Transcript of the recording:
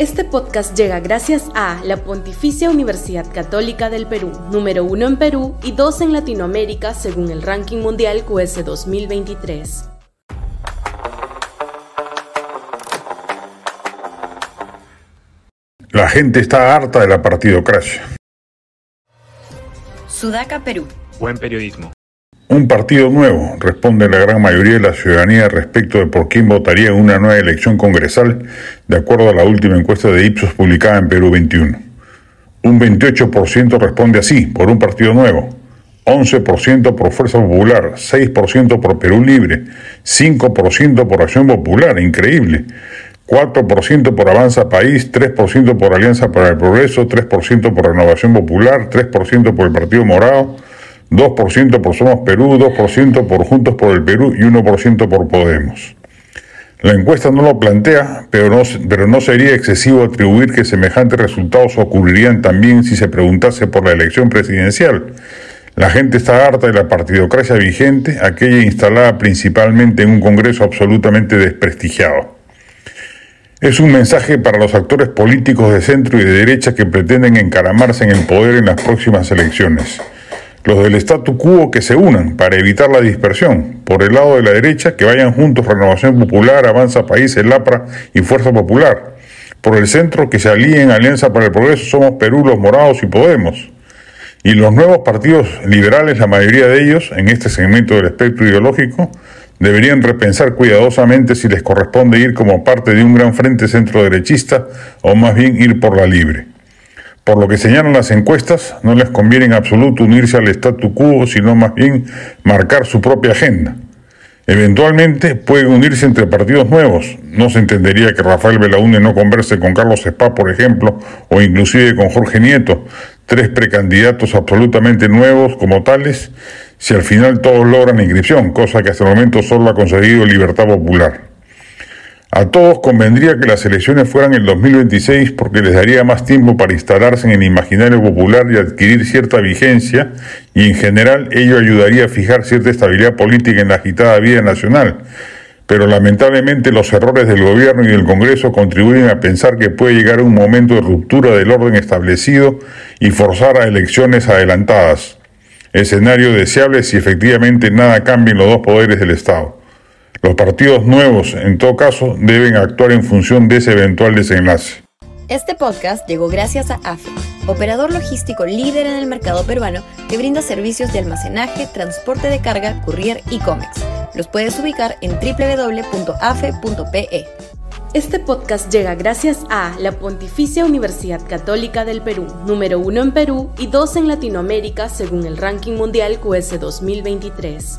Este podcast llega gracias a la Pontificia Universidad Católica del Perú, número uno en Perú y dos en Latinoamérica según el ranking mundial QS 2023. La gente está harta de la partidocracia. Sudaca, Perú. Buen periodismo. Un partido nuevo, responde la gran mayoría de la ciudadanía respecto de por quién votaría en una nueva elección congresal, de acuerdo a la última encuesta de Ipsos publicada en Perú 21. Un 28% responde así, por un partido nuevo, 11% por Fuerza Popular, 6% por Perú Libre, 5% por Acción Popular, increíble, 4% por Avanza País, 3% por Alianza para el Progreso, 3% por Renovación Popular, 3% por el Partido Morado, 2% por Somos Perú, 2% por Juntos por el Perú y 1% por Podemos. La encuesta no lo plantea, pero no, pero no sería excesivo atribuir que semejantes resultados ocurrirían también si se preguntase por la elección presidencial. La gente está harta de la partidocracia vigente, aquella instalada principalmente en un Congreso absolutamente desprestigiado. Es un mensaje para los actores políticos de centro y de derecha que pretenden encaramarse en el poder en las próximas elecciones los del statu quo que se unan para evitar la dispersión. Por el lado de la derecha, que vayan juntos Renovación Popular, Avanza País, el APRA y Fuerza Popular. Por el centro, que se alíen Alianza para el Progreso, Somos Perú, Los Morados y Podemos. Y los nuevos partidos liberales, la mayoría de ellos, en este segmento del espectro ideológico, deberían repensar cuidadosamente si les corresponde ir como parte de un gran frente centro derechista o más bien ir por la libre. Por lo que señalan las encuestas, no les conviene en absoluto unirse al statu quo, sino más bien marcar su propia agenda. Eventualmente pueden unirse entre partidos nuevos. No se entendería que Rafael Belaúnde no converse con Carlos Spa, por ejemplo, o inclusive con Jorge Nieto, tres precandidatos absolutamente nuevos como tales, si al final todos logran inscripción, cosa que hasta el momento solo ha conseguido Libertad Popular. A todos convendría que las elecciones fueran el 2026 porque les daría más tiempo para instalarse en el imaginario popular y adquirir cierta vigencia y en general ello ayudaría a fijar cierta estabilidad política en la agitada vida nacional. Pero lamentablemente los errores del gobierno y del Congreso contribuyen a pensar que puede llegar un momento de ruptura del orden establecido y forzar a elecciones adelantadas. Escenario deseable si efectivamente nada cambia en los dos poderes del Estado. Los partidos nuevos, en todo caso, deben actuar en función de ese eventual desenlace. Este podcast llegó gracias a AFE, operador logístico líder en el mercado peruano que brinda servicios de almacenaje, transporte de carga, courier y cómics. Los puedes ubicar en www.afe.pe. Este podcast llega gracias a la Pontificia Universidad Católica del Perú, número uno en Perú y dos en Latinoamérica según el ranking mundial QS 2023.